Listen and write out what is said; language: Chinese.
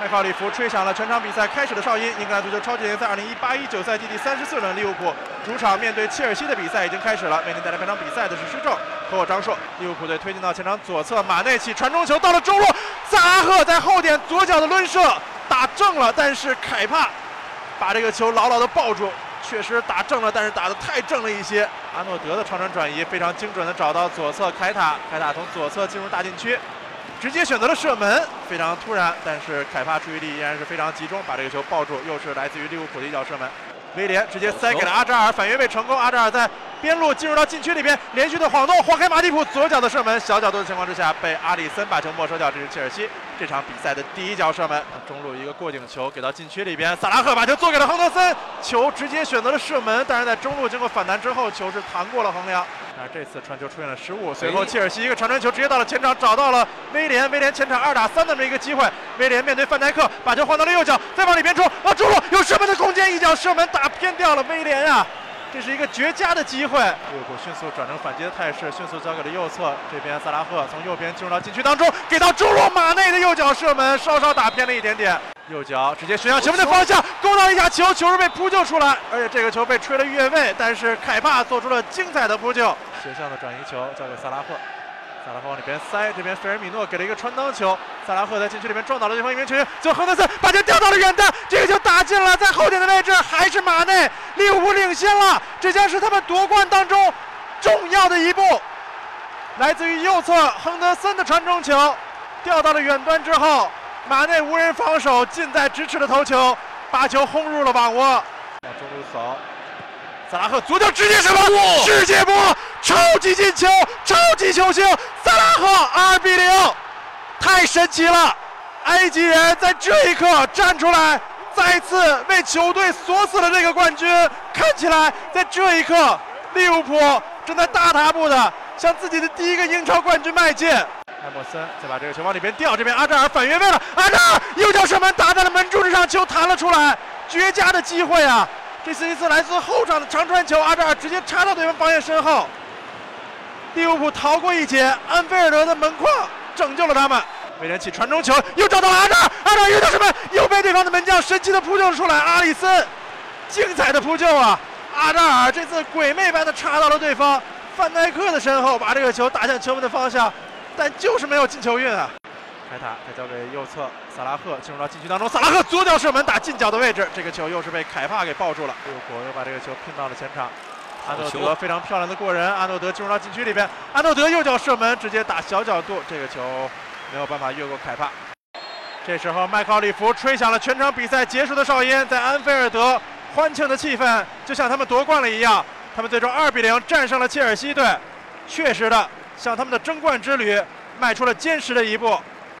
麦考里夫吹响了全场比赛开始的哨音。英格兰足球超级联赛2018-19赛季第三十四轮，利物浦主场面对切尔西的比赛已经开始了。为您带来本场比赛的是施正和我张硕。利物浦队推进到前场左侧，马内起传中球到了中路，萨拉赫在后点左脚的抡射打正了，但是凯帕把这个球牢牢的抱住，确实打正了，但是打的太正了一些。阿诺德的长传转移非常精准的找到左侧凯塔，凯塔从左侧进入大禁区。直接选择了射门，非常突然，但是凯帕注意力依然是非常集中，把这个球抱住，又是来自于利物浦的一脚射门。威廉直接塞给了阿扎尔，反越位成功。阿扎尔在边路进入到禁区里边，连续的晃动，晃开马蒂普左脚的射门，小角度的情况之下被阿里森把球没收掉。这是切尔西这场比赛的第一脚射门，中路一个过顶球给到禁区里边，萨拉赫把球做给了亨德森，球直接选择了射门，但是在中路经过反弹之后，球是弹过了横梁。但是这次传球出现了失误，随后切尔西一个长传球直接到了前场，找到了威廉，威廉前场二打三的这么一个机会，威廉面对范戴克，把球换到了右脚，再往里边冲，啊，中路有射门的空间，一脚射门打偏掉了威廉啊，这是一个绝佳的机会，利物浦迅速转成反击的态势，迅速交给了右侧，这边萨拉赫从右边进入到禁区当中，给到中路马内的右脚射门，稍稍打偏了一点点，右脚直接旋向前面的方向，勾到一下球，球是被扑救出来，而且这个球被吹了越位，但是凯帕做出了精彩的扑救。斜向的转移球交给萨拉赫，萨拉赫往里边塞，这边费尔米诺给了一个穿裆球，萨拉赫在禁区里面撞倒了对方一名球员，最后亨德森把球吊到了远端，这个球打进了，在后点的位置还是马内，利物浦领先了，这将是他们夺冠当中重要的一步。来自于右侧亨德森的传中球，吊到了远端之后，马内无人防守，近在咫尺的头球，把球轰入了网窝。往中路走，萨拉赫左脚直接射门，世界波！超级进球，超级球星萨拉赫，二比零，太神奇了！埃及人在这一刻站出来，再次为球队锁死了这个冠军。看起来，在这一刻，利物浦正在大踏步的向自己的第一个英超冠军迈进。埃莫森再把这个球往里边吊，这边阿扎尔反越位了，阿扎尔右脚射门打在了门柱之上，球弹了出来，绝佳的机会啊！这是一次来自后场的长传球，阿扎尔直接插到对方防线身后。利物浦逃过一劫，安菲尔德的门框拯救了他们。威廉起传中球，又找到了阿扎尔，阿扎尔又叫什么？又被对方的门将神奇的扑救了出来。阿里森，精彩的扑救啊！阿扎尔这次鬼魅般的插到了对方范戴克的身后，把这个球打向球门的方向，但就是没有进球运啊。凯塔再交给右侧萨拉赫，进入到禁区当中，萨拉赫左脚射门打近角的位置，这个球又是被凯帕给抱住了。利物浦又把这个球拼到了前场。阿诺德非常漂亮的过人，阿诺德进入到禁区里边，阿诺德右脚射门，直接打小角度，这个球没有办法越过凯帕。这时候麦考利夫吹响了全场比赛结束的哨音，在安菲尔德欢庆的气氛就像他们夺冠了一样，他们最终二比零战胜了切尔西队，确实的向他们的争冠之旅迈出了坚实的一步。